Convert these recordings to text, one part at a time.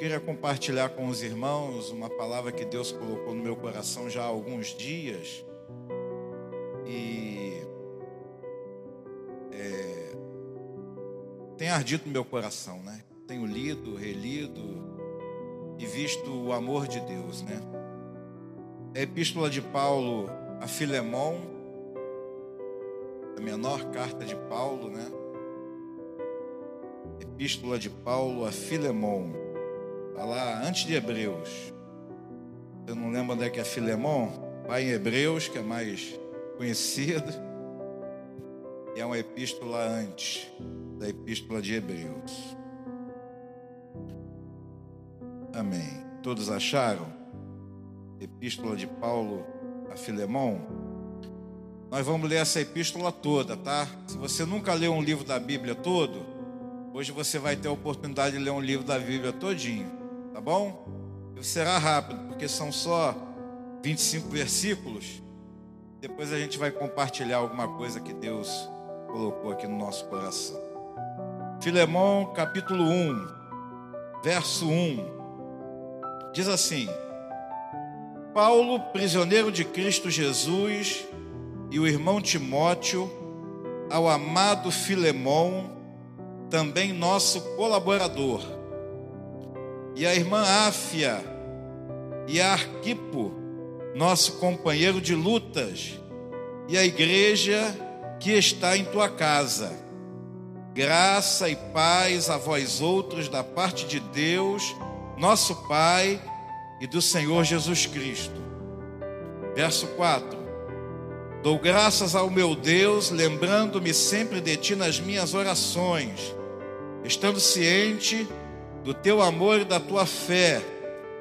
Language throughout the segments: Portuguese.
queria compartilhar com os irmãos uma palavra que Deus colocou no meu coração já há alguns dias. E é, tem ardido no meu coração, né? Tenho lido, relido e visto o amor de Deus, né? A epístola de Paulo a Filemão, a menor carta de Paulo, né? Epístola de Paulo a Filemão. Está lá antes de Hebreus. Eu não lembro onde é que é Filemon. Vai em Hebreus, que é mais conhecido. E é uma epístola antes da epístola de Hebreus. Amém. Todos acharam? Epístola de Paulo a Filemon. Nós vamos ler essa epístola toda, tá? Se você nunca leu um livro da Bíblia todo, hoje você vai ter a oportunidade de ler um livro da Bíblia todinho tá bom? Será rápido, porque são só 25 versículos. Depois a gente vai compartilhar alguma coisa que Deus colocou aqui no nosso coração. Filemão, capítulo 1, verso 1. Diz assim: Paulo, prisioneiro de Cristo Jesus, e o irmão Timóteo, ao amado Filemão, também nosso colaborador e a irmã Áfia e a Arquipo, nosso companheiro de lutas, e a igreja que está em tua casa. Graça e paz a vós outros da parte de Deus, nosso Pai e do Senhor Jesus Cristo. Verso 4: Dou graças ao meu Deus, lembrando-me sempre de ti nas minhas orações, estando ciente do teu amor e da tua fé,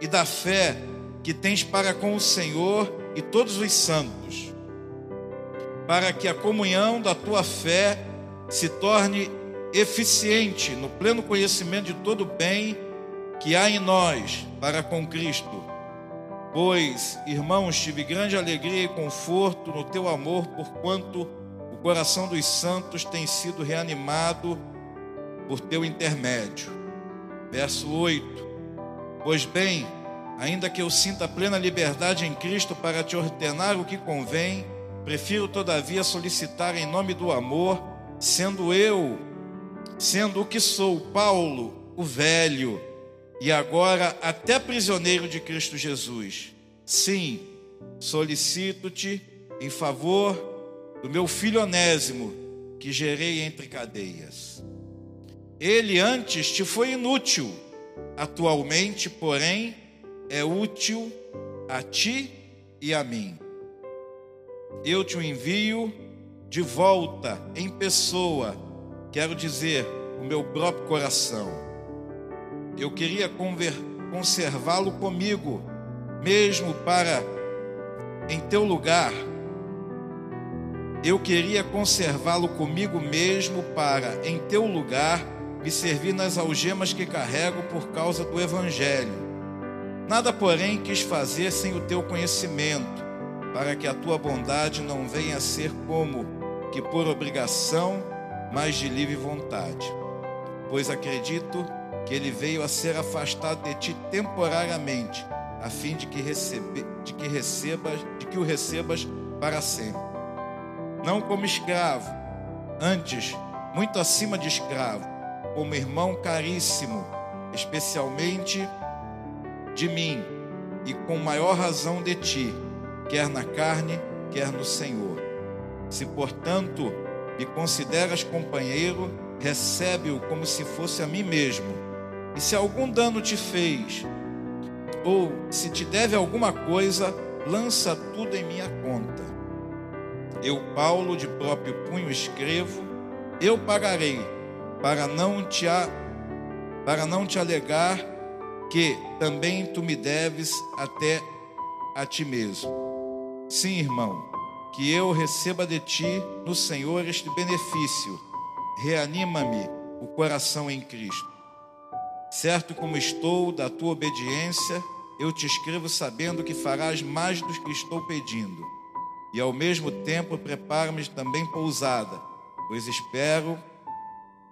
e da fé que tens para com o Senhor e todos os santos, para que a comunhão da tua fé se torne eficiente no pleno conhecimento de todo o bem que há em nós para com Cristo. Pois, irmãos, tive grande alegria e conforto no teu amor, porquanto o coração dos santos tem sido reanimado por teu intermédio Verso 8: Pois bem, ainda que eu sinta plena liberdade em Cristo para te ordenar o que convém, prefiro todavia solicitar em nome do amor, sendo eu, sendo o que sou, Paulo, o velho, e agora até prisioneiro de Cristo Jesus. Sim, solicito-te em favor do meu filho Onésimo, que gerei entre cadeias. Ele antes te foi inútil, atualmente, porém, é útil a ti e a mim. Eu te envio de volta em pessoa, quero dizer, o meu próprio coração. Eu queria conservá-lo comigo, mesmo para em teu lugar. Eu queria conservá-lo comigo mesmo para em teu lugar me servir nas algemas que carrego por causa do Evangelho. Nada, porém, quis fazer sem o teu conhecimento, para que a tua bondade não venha a ser como que por obrigação, mas de livre vontade. Pois acredito que ele veio a ser afastado de ti temporariamente, a fim de que, recebe, de que recebas, de que o recebas para sempre. Não como escravo, antes, muito acima de escravo como irmão caríssimo, especialmente de mim, e com maior razão de ti, quer na carne, quer no Senhor. Se, portanto, me consideras companheiro, recebe-o como se fosse a mim mesmo. E se algum dano te fez, ou se te deve alguma coisa, lança tudo em minha conta. Eu, Paulo, de próprio punho escrevo, eu pagarei para não te a, para não te alegar que também tu me deves até a ti mesmo. Sim, irmão, que eu receba de ti no Senhor este benefício. Reanima-me o coração em Cristo. Certo como estou da tua obediência, eu te escrevo sabendo que farás mais do que estou pedindo. E ao mesmo tempo prepara-me também pousada, pois espero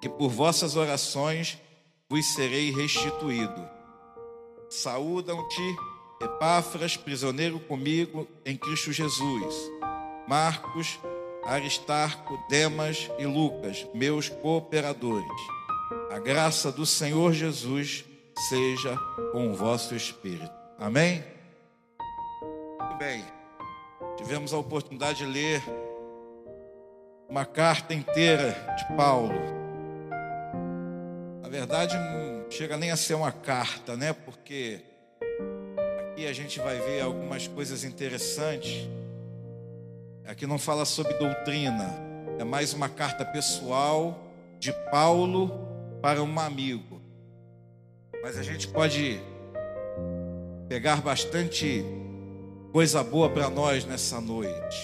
que por vossas orações vos serei restituído. saúdam-te Epáfras, prisioneiro comigo em Cristo Jesus, Marcos, Aristarco, Demas e Lucas, meus cooperadores. A graça do Senhor Jesus seja com o vosso espírito. Amém? Muito bem. Tivemos a oportunidade de ler uma carta inteira de Paulo. Na verdade, não chega nem a ser uma carta, né? Porque aqui a gente vai ver algumas coisas interessantes. Aqui não fala sobre doutrina, é mais uma carta pessoal de Paulo para um amigo. Mas a gente pode pegar bastante coisa boa para nós nessa noite.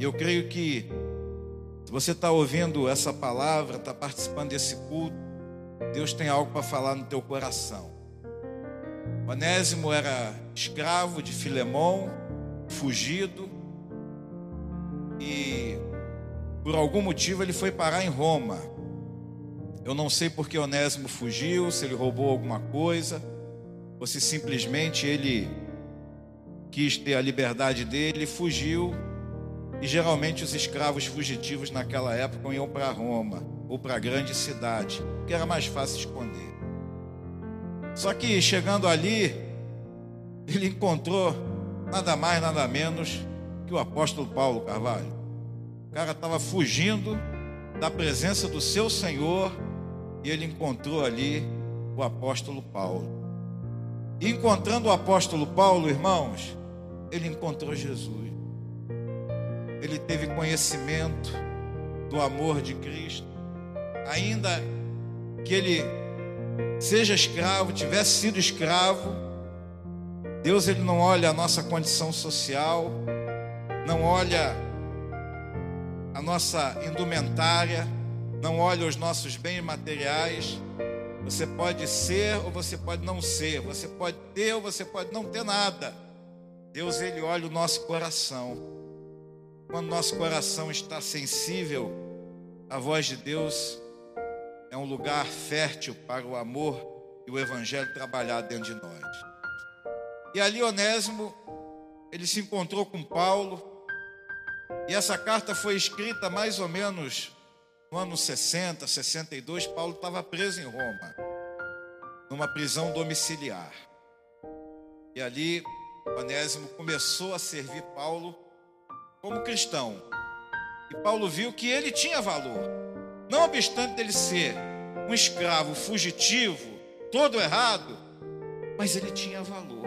Eu creio que se você está ouvindo essa palavra, está participando desse culto, Deus tem algo para falar no teu coração. Onésimo era escravo de Filemão, fugido, e por algum motivo ele foi parar em Roma. Eu não sei porque Onésimo fugiu, se ele roubou alguma coisa, ou se simplesmente ele quis ter a liberdade dele, fugiu. E geralmente os escravos fugitivos naquela época iam para Roma ou para a grande cidade, que era mais fácil esconder. Só que chegando ali, ele encontrou nada mais, nada menos que o apóstolo Paulo Carvalho. O cara estava fugindo da presença do seu Senhor e ele encontrou ali o apóstolo Paulo. E encontrando o apóstolo Paulo, irmãos, ele encontrou Jesus. Ele teve conhecimento do amor de Cristo, ainda que ele seja escravo, tivesse sido escravo, Deus ele não olha a nossa condição social, não olha a nossa indumentária, não olha os nossos bens materiais. Você pode ser ou você pode não ser, você pode ter ou você pode não ter nada. Deus ele olha o nosso coração. Quando nosso coração está sensível à voz de Deus, é um lugar fértil para o amor e o evangelho trabalhar dentro de nós. E ali Onésimo, ele se encontrou com Paulo, e essa carta foi escrita mais ou menos no ano 60, 62, Paulo estava preso em Roma, numa prisão domiciliar. E ali Onésimo começou a servir Paulo como cristão. E Paulo viu que ele tinha valor. Não obstante ele ser um escravo fugitivo, todo errado, mas ele tinha valor.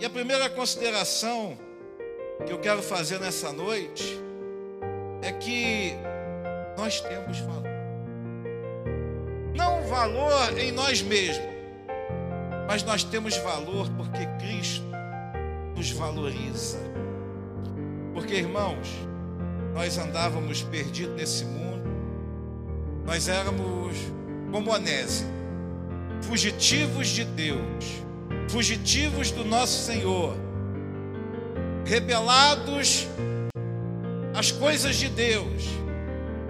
E a primeira consideração que eu quero fazer nessa noite é que nós temos valor. Não valor em nós mesmos, mas nós temos valor porque Cristo nos valoriza. Porque, irmãos, nós andávamos perdidos nesse mundo, nós éramos como Onésio, fugitivos de Deus, fugitivos do nosso Senhor, rebelados às coisas de Deus,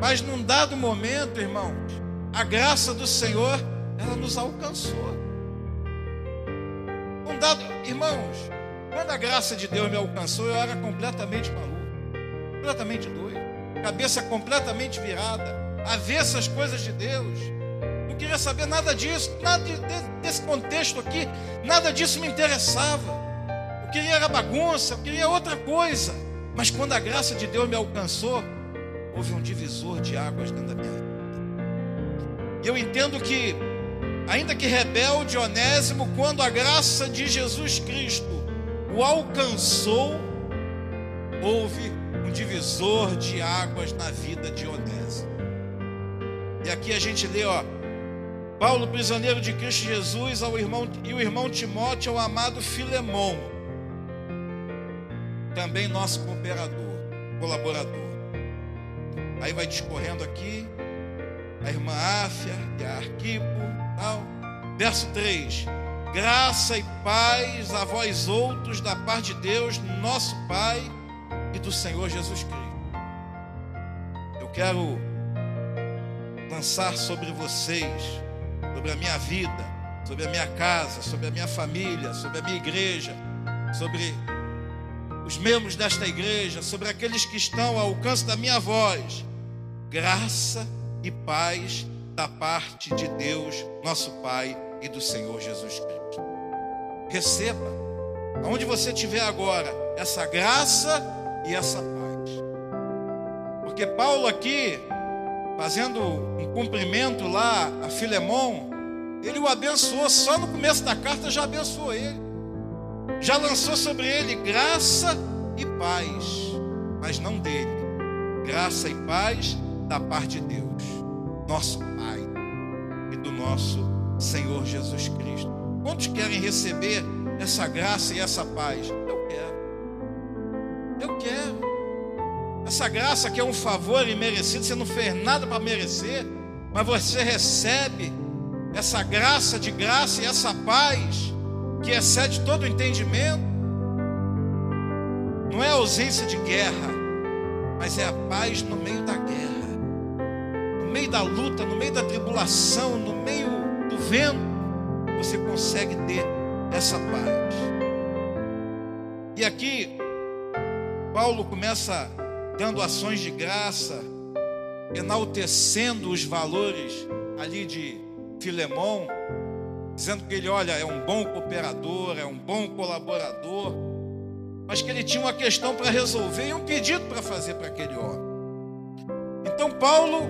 mas num dado momento, irmãos, a graça do Senhor, ela nos alcançou. Dado, irmãos, quando a graça de Deus me alcançou, eu era completamente maluco completamente doido, cabeça completamente virada, avessa as coisas de Deus. Não queria saber nada disso, nada desse contexto aqui, nada disso me interessava. Eu queria era bagunça, eu queria outra coisa. Mas quando a graça de Deus me alcançou, houve um divisor de águas dentro da minha vida. E eu entendo que, ainda que rebelde, onésimo, quando a graça de Jesus Cristo o alcançou, houve divisor de águas na vida de Onésimo. E aqui a gente lê, ó, Paulo, prisioneiro de Cristo Jesus, ao irmão, e o irmão Timóteo ao amado Filemão, também nosso cooperador, colaborador. Aí vai discorrendo aqui, a irmã Áfia e a Arquipo, tal. Verso 3: Graça e paz a vós outros da parte de Deus, nosso Pai e do Senhor Jesus Cristo. Eu quero lançar sobre vocês, sobre a minha vida, sobre a minha casa, sobre a minha família, sobre a minha igreja, sobre os membros desta igreja, sobre aqueles que estão ao alcance da minha voz. Graça e paz da parte de Deus, nosso Pai e do Senhor Jesus Cristo. Receba, aonde você estiver agora, essa graça e essa paz. Porque Paulo aqui, fazendo um cumprimento lá a Filemão, ele o abençoou, só no começo da carta já abençoou ele. Já lançou sobre ele graça e paz, mas não dele. Graça e paz da parte de Deus, nosso Pai e do nosso Senhor Jesus Cristo. Quantos querem receber essa graça e essa paz? Eu quero. Essa graça que é um favor imerecido, você não fez nada para merecer, mas você recebe essa graça de graça e essa paz que excede todo o entendimento. Não é ausência de guerra, mas é a paz no meio da guerra, no meio da luta, no meio da tribulação, no meio do vento, você consegue ter essa paz. E aqui, Paulo começa dando ações de graça, enaltecendo os valores ali de Filemão, dizendo que ele, olha, é um bom cooperador, é um bom colaborador, mas que ele tinha uma questão para resolver e um pedido para fazer para aquele homem. Então Paulo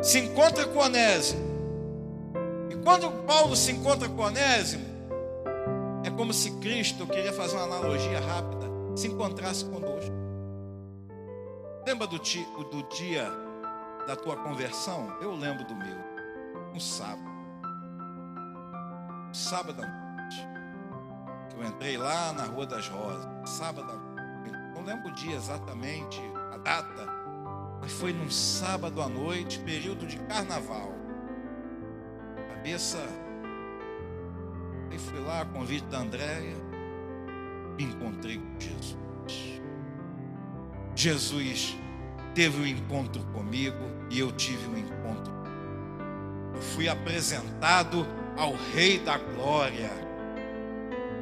se encontra com Onésimo. E quando Paulo se encontra com Onésimo, é como se Cristo, eu queria fazer uma analogia rápida, se encontrasse conosco. Lembra do, do dia da tua conversão? Eu lembro do meu um sábado. Um sábado à noite. Que eu entrei lá na Rua das Rosas. Sábado à noite. Não lembro o dia exatamente, a data. Mas foi num sábado à noite, período de carnaval. Cabeça. E fui lá, convite da Andréia. Encontrei com Jesus. Jesus teve um encontro comigo e eu tive um encontro eu fui apresentado ao Rei da Glória.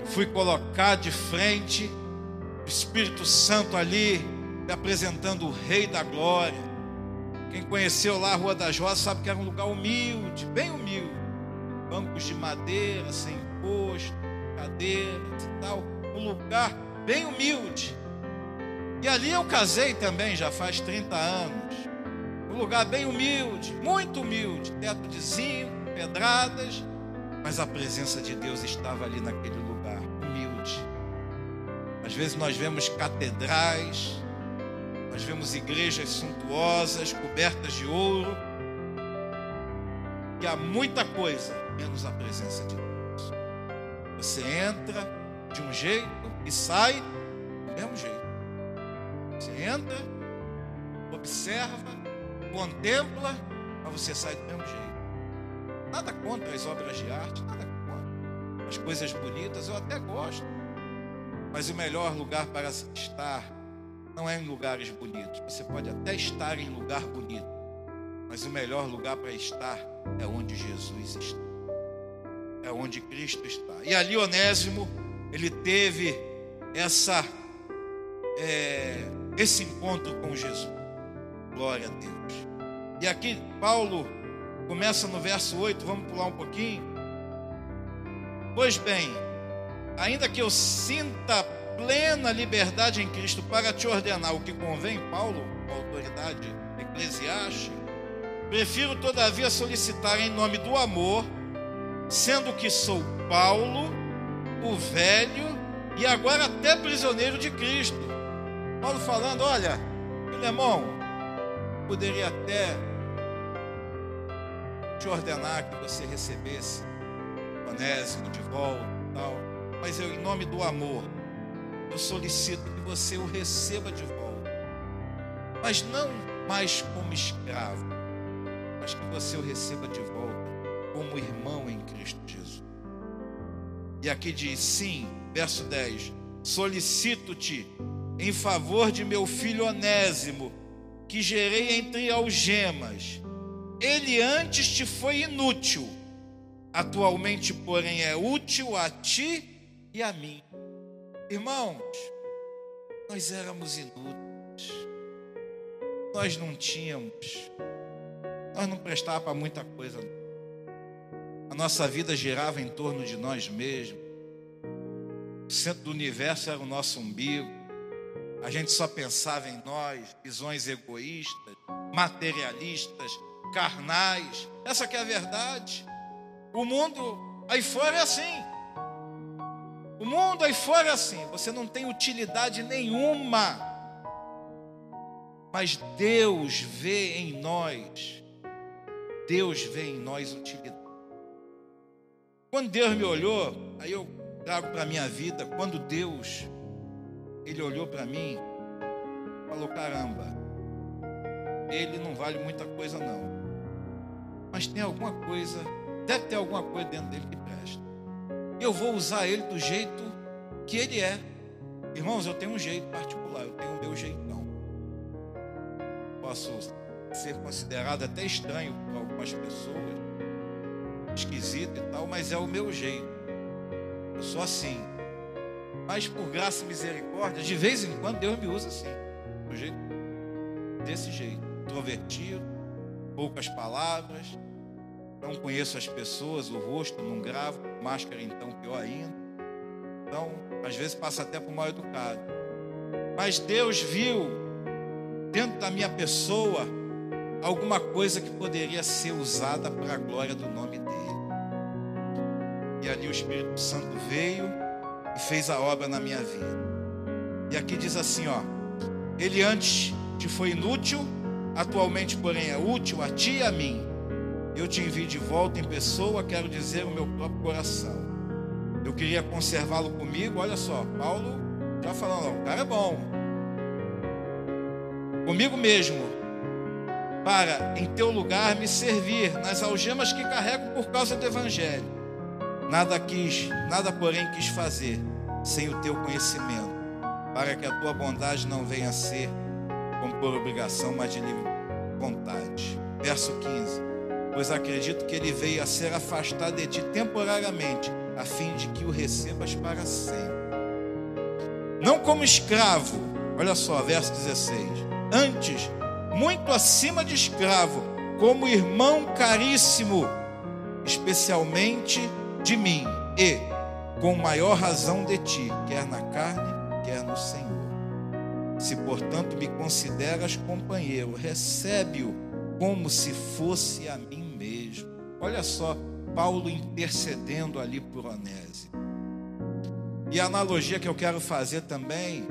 Eu fui colocado de frente, o Espírito Santo ali, me apresentando o Rei da Glória. Quem conheceu lá a Rua das Rosas sabe que era um lugar humilde, bem humilde. Bancos de madeira, sem posto, cadeiras e tal. Um lugar bem humilde. E ali eu casei também, já faz 30 anos. Um lugar bem humilde, muito humilde, teto de zinco, pedradas, mas a presença de Deus estava ali naquele lugar, humilde. Às vezes nós vemos catedrais, nós vemos igrejas suntuosas, cobertas de ouro, e há muita coisa menos a presença de Deus. Você entra de um jeito e sai do mesmo jeito. Você entra, observa, contempla, mas você sai do mesmo jeito. Nada contra as obras de arte, nada contra. As coisas bonitas eu até gosto. Mas o melhor lugar para estar não é em lugares bonitos. Você pode até estar em lugar bonito, mas o melhor lugar para estar é onde Jesus está. É onde Cristo está. E ali Onésimo, ele teve essa é, esse encontro com Jesus. Glória a Deus. E aqui Paulo começa no verso 8, vamos pular um pouquinho. Pois bem, ainda que eu sinta plena liberdade em Cristo para te ordenar o que convém, Paulo, com autoridade eclesiástica, prefiro todavia solicitar em nome do amor, sendo que sou Paulo, o velho e agora até prisioneiro de Cristo. Paulo falando: olha, irmão, poderia até te ordenar que você recebesse Onésimo de volta tal, mas eu, em nome do amor, eu solicito que você o receba de volta, mas não mais como escravo, mas que você o receba de volta como irmão em Cristo Jesus. E aqui diz: sim, verso 10: solicito-te em favor de meu filho Onésimo que gerei entre algemas. Ele antes te foi inútil, atualmente, porém, é útil a ti e a mim. Irmãos, nós éramos inúteis, nós não tínhamos, nós não prestávamos para muita coisa. A nossa vida girava em torno de nós mesmos, o centro do universo era o nosso umbigo, a gente só pensava em nós, visões egoístas, materialistas, carnais. Essa que é a verdade. O mundo aí fora é assim. O mundo aí fora é assim. Você não tem utilidade nenhuma. Mas Deus vê em nós. Deus vê em nós utilidade. Quando Deus me olhou, aí eu trago para a minha vida, quando Deus, Ele olhou para mim, falou: caramba, ele não vale muita coisa, não. Mas tem alguma coisa, deve ter alguma coisa dentro dele que presta. Eu vou usar ele do jeito que ele é. Irmãos, eu tenho um jeito particular, eu tenho o meu jeitão. Posso ser considerado até estranho por algumas pessoas, esquisito e tal, mas é o meu jeito. Eu sou assim. Mas por graça e misericórdia, de vez em quando Deus me usa assim, do jeito desse jeito introvertido, poucas palavras, não conheço as pessoas, o rosto, não gravo, máscara então pior ainda. Então, às vezes passa até por mal educado. Mas Deus viu dentro da minha pessoa alguma coisa que poderia ser usada para a glória do nome dele. E ali o Espírito Santo veio e fez a obra na minha vida. E aqui diz assim, ó: Ele antes te foi inútil, Atualmente, porém, é útil a ti e a mim. Eu te envio de volta em pessoa, quero dizer o meu próprio coração. Eu queria conservá-lo comigo. Olha só, Paulo já falando, o cara é bom. Comigo mesmo, para em teu lugar me servir nas algemas que carrego por causa do evangelho. Nada quis, nada porém quis fazer sem o teu conhecimento, para que a tua bondade não venha a ser como por obrigação, mas de livre vontade. Verso 15: Pois acredito que ele veio a ser afastado de ti temporariamente, a fim de que o recebas para sempre. Não como escravo, olha só, verso 16: Antes, muito acima de escravo, como irmão caríssimo, especialmente de mim, e com maior razão de ti, quer na carne, quer no Senhor. Se, portanto, me consideras companheiro, recebe-o como se fosse a mim mesmo. Olha só, Paulo intercedendo ali por Onésio. E a analogia que eu quero fazer também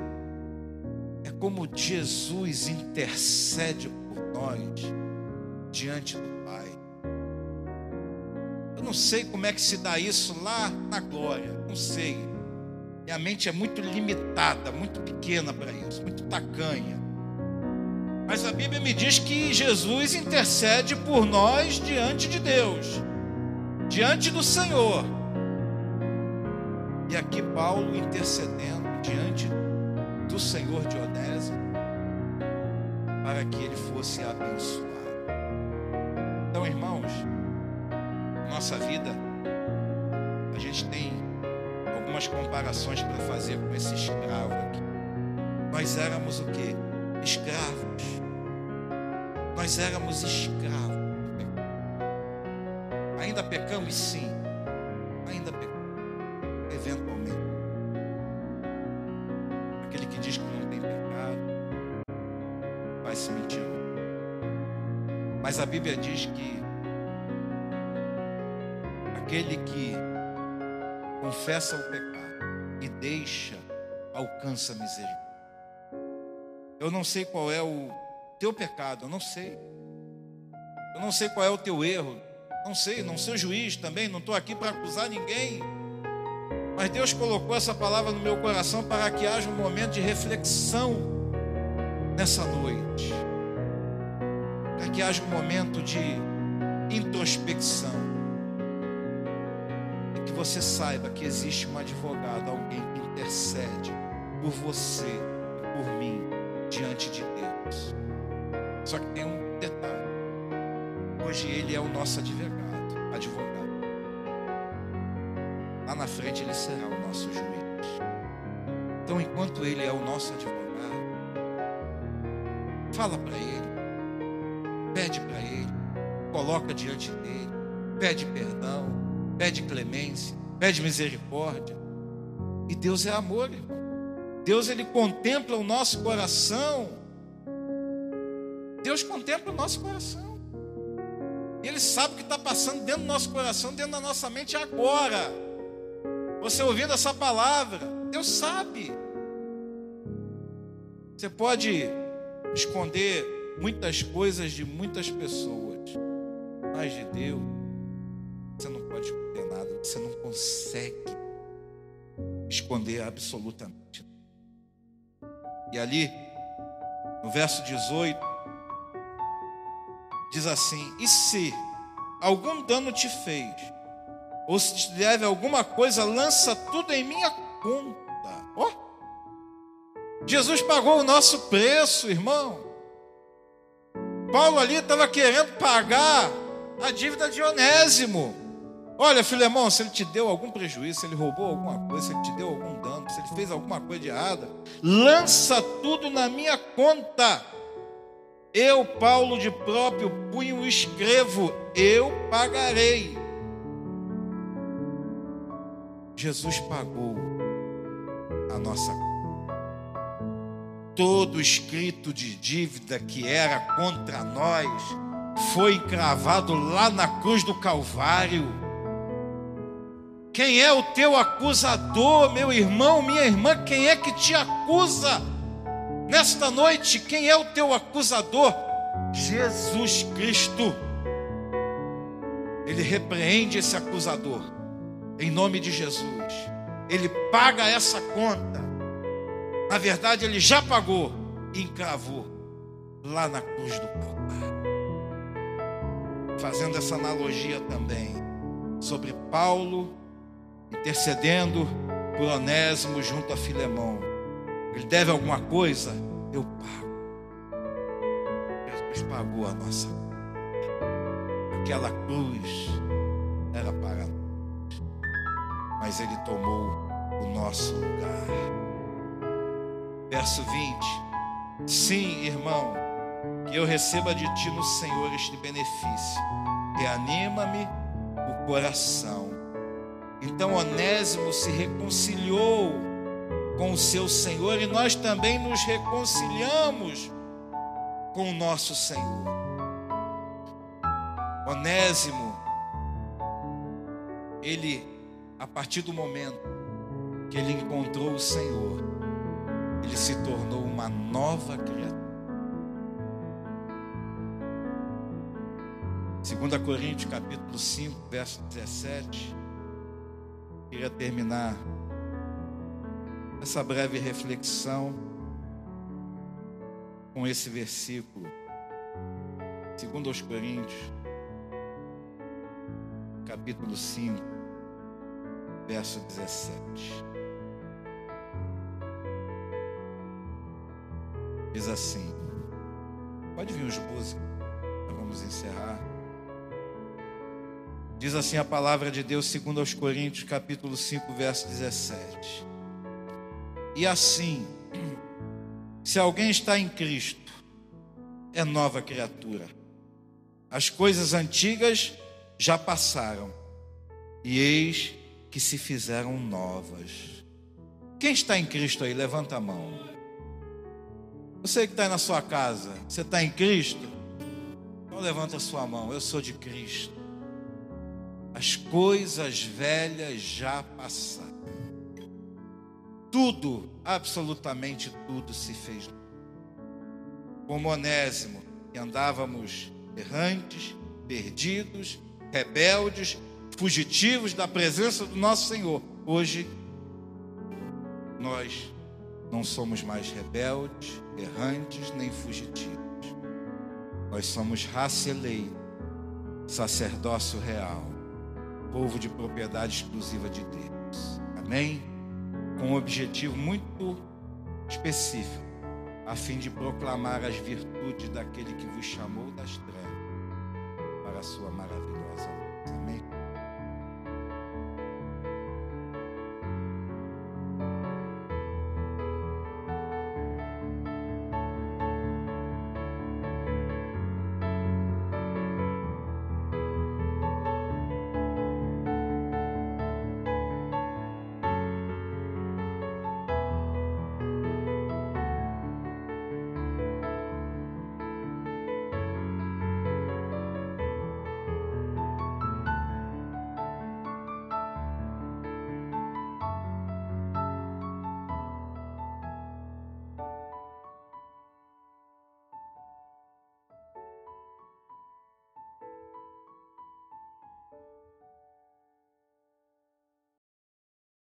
é como Jesus intercede por nós diante do Pai. Eu não sei como é que se dá isso lá na glória, não sei. Minha mente é muito limitada, muito pequena para isso, muito tacanha. Mas a Bíblia me diz que Jesus intercede por nós diante de Deus, diante do Senhor. E aqui Paulo intercedendo diante do Senhor de Onésio para que ele fosse abençoado. Então, irmãos, nossa vida, a gente tem algumas comparações para fazer com esse escravo aqui. Nós éramos o que? Escravos. Nós éramos escravos. Ainda pecamos? Sim. Ainda pecamos. Mas a Bíblia diz que aquele que confessa o pecado e deixa, alcança a misericórdia. Eu não sei qual é o teu pecado, eu não sei. Eu não sei qual é o teu erro, não sei, não sou juiz também, não estou aqui para acusar ninguém. Mas Deus colocou essa palavra no meu coração para que haja um momento de reflexão nessa noite. Para que haja um momento de introspecção você saiba que existe um advogado, alguém que intercede por você e por mim diante de Deus. Só que tem um detalhe. Hoje ele é o nosso advogado, advogado. lá na frente ele será o nosso juiz. Então, enquanto ele é o nosso advogado, fala para ele, pede para ele, coloca diante dele, pede perdão, pede clemência, pede misericórdia. E Deus é amor, irmão. Deus ele contempla o nosso coração. Deus contempla o nosso coração. E Ele sabe o que está passando dentro do nosso coração, dentro da nossa mente agora. Você ouvindo essa palavra, Deus sabe. Você pode esconder muitas coisas de muitas pessoas, mas de Deus, você não pode esconder nada, você não consegue esconder absolutamente. E ali, no verso 18, diz assim: E se algum dano te fez, ou se te deve alguma coisa, lança tudo em minha conta. Ó, oh, Jesus pagou o nosso preço, irmão. Paulo ali estava querendo pagar a dívida de Onésimo. Olha, Filemão, se ele te deu algum prejuízo, se ele roubou alguma coisa, se ele te deu algum dano, se ele fez alguma coisa de errada, lança tudo na minha conta. Eu, Paulo, de próprio punho escrevo, eu pagarei. Jesus pagou a nossa todo escrito de dívida que era contra nós foi cravado lá na cruz do Calvário. Quem é o teu acusador, meu irmão, minha irmã? Quem é que te acusa? Nesta noite, quem é o teu acusador? Jesus Cristo. Ele repreende esse acusador, em nome de Jesus. Ele paga essa conta na verdade, ele já pagou e encravou lá na cruz do Calvário. Fazendo essa analogia também sobre Paulo intercedendo por Onésimo junto a Filemão. Ele deve alguma coisa? Eu pago. Jesus pagou a nossa Aquela cruz era para nós, mas ele tomou o nosso lugar verso 20. Sim, irmão, que eu receba de ti no Senhor este benefício. Reanima-me o coração. Então Onésimo se reconciliou com o seu Senhor e nós também nos reconciliamos com o nosso Senhor. Onésimo, ele, a partir do momento que ele encontrou o Senhor, ele se tornou uma nova criatura. 2 Coríntios capítulo 5, verso 17. Queria terminar essa breve reflexão com esse versículo. 2 Coríntios, capítulo 5, verso 17. Diz assim: Pode vir os músicos, nós vamos encerrar. Diz assim a palavra de Deus, segundo aos Coríntios, capítulo 5, verso 17. E assim, se alguém está em Cristo, é nova criatura. As coisas antigas já passaram, e eis que se fizeram novas. Quem está em Cristo aí? Levanta a mão. Você que está na sua casa, você está em Cristo? Então levanta a sua mão, eu sou de Cristo. As coisas velhas já passaram. Tudo, absolutamente tudo se fez. Como Onésimo, que andávamos errantes, perdidos, rebeldes, fugitivos da presença do nosso Senhor. Hoje, nós não somos mais rebeldes, errantes nem fugitivos. Nós somos raça eleita, sacerdócio real, povo de propriedade exclusiva de Deus. Amém? Com um objetivo muito específico, a fim de proclamar as virtudes daquele que vos chamou das trevas para a sua maravilhosa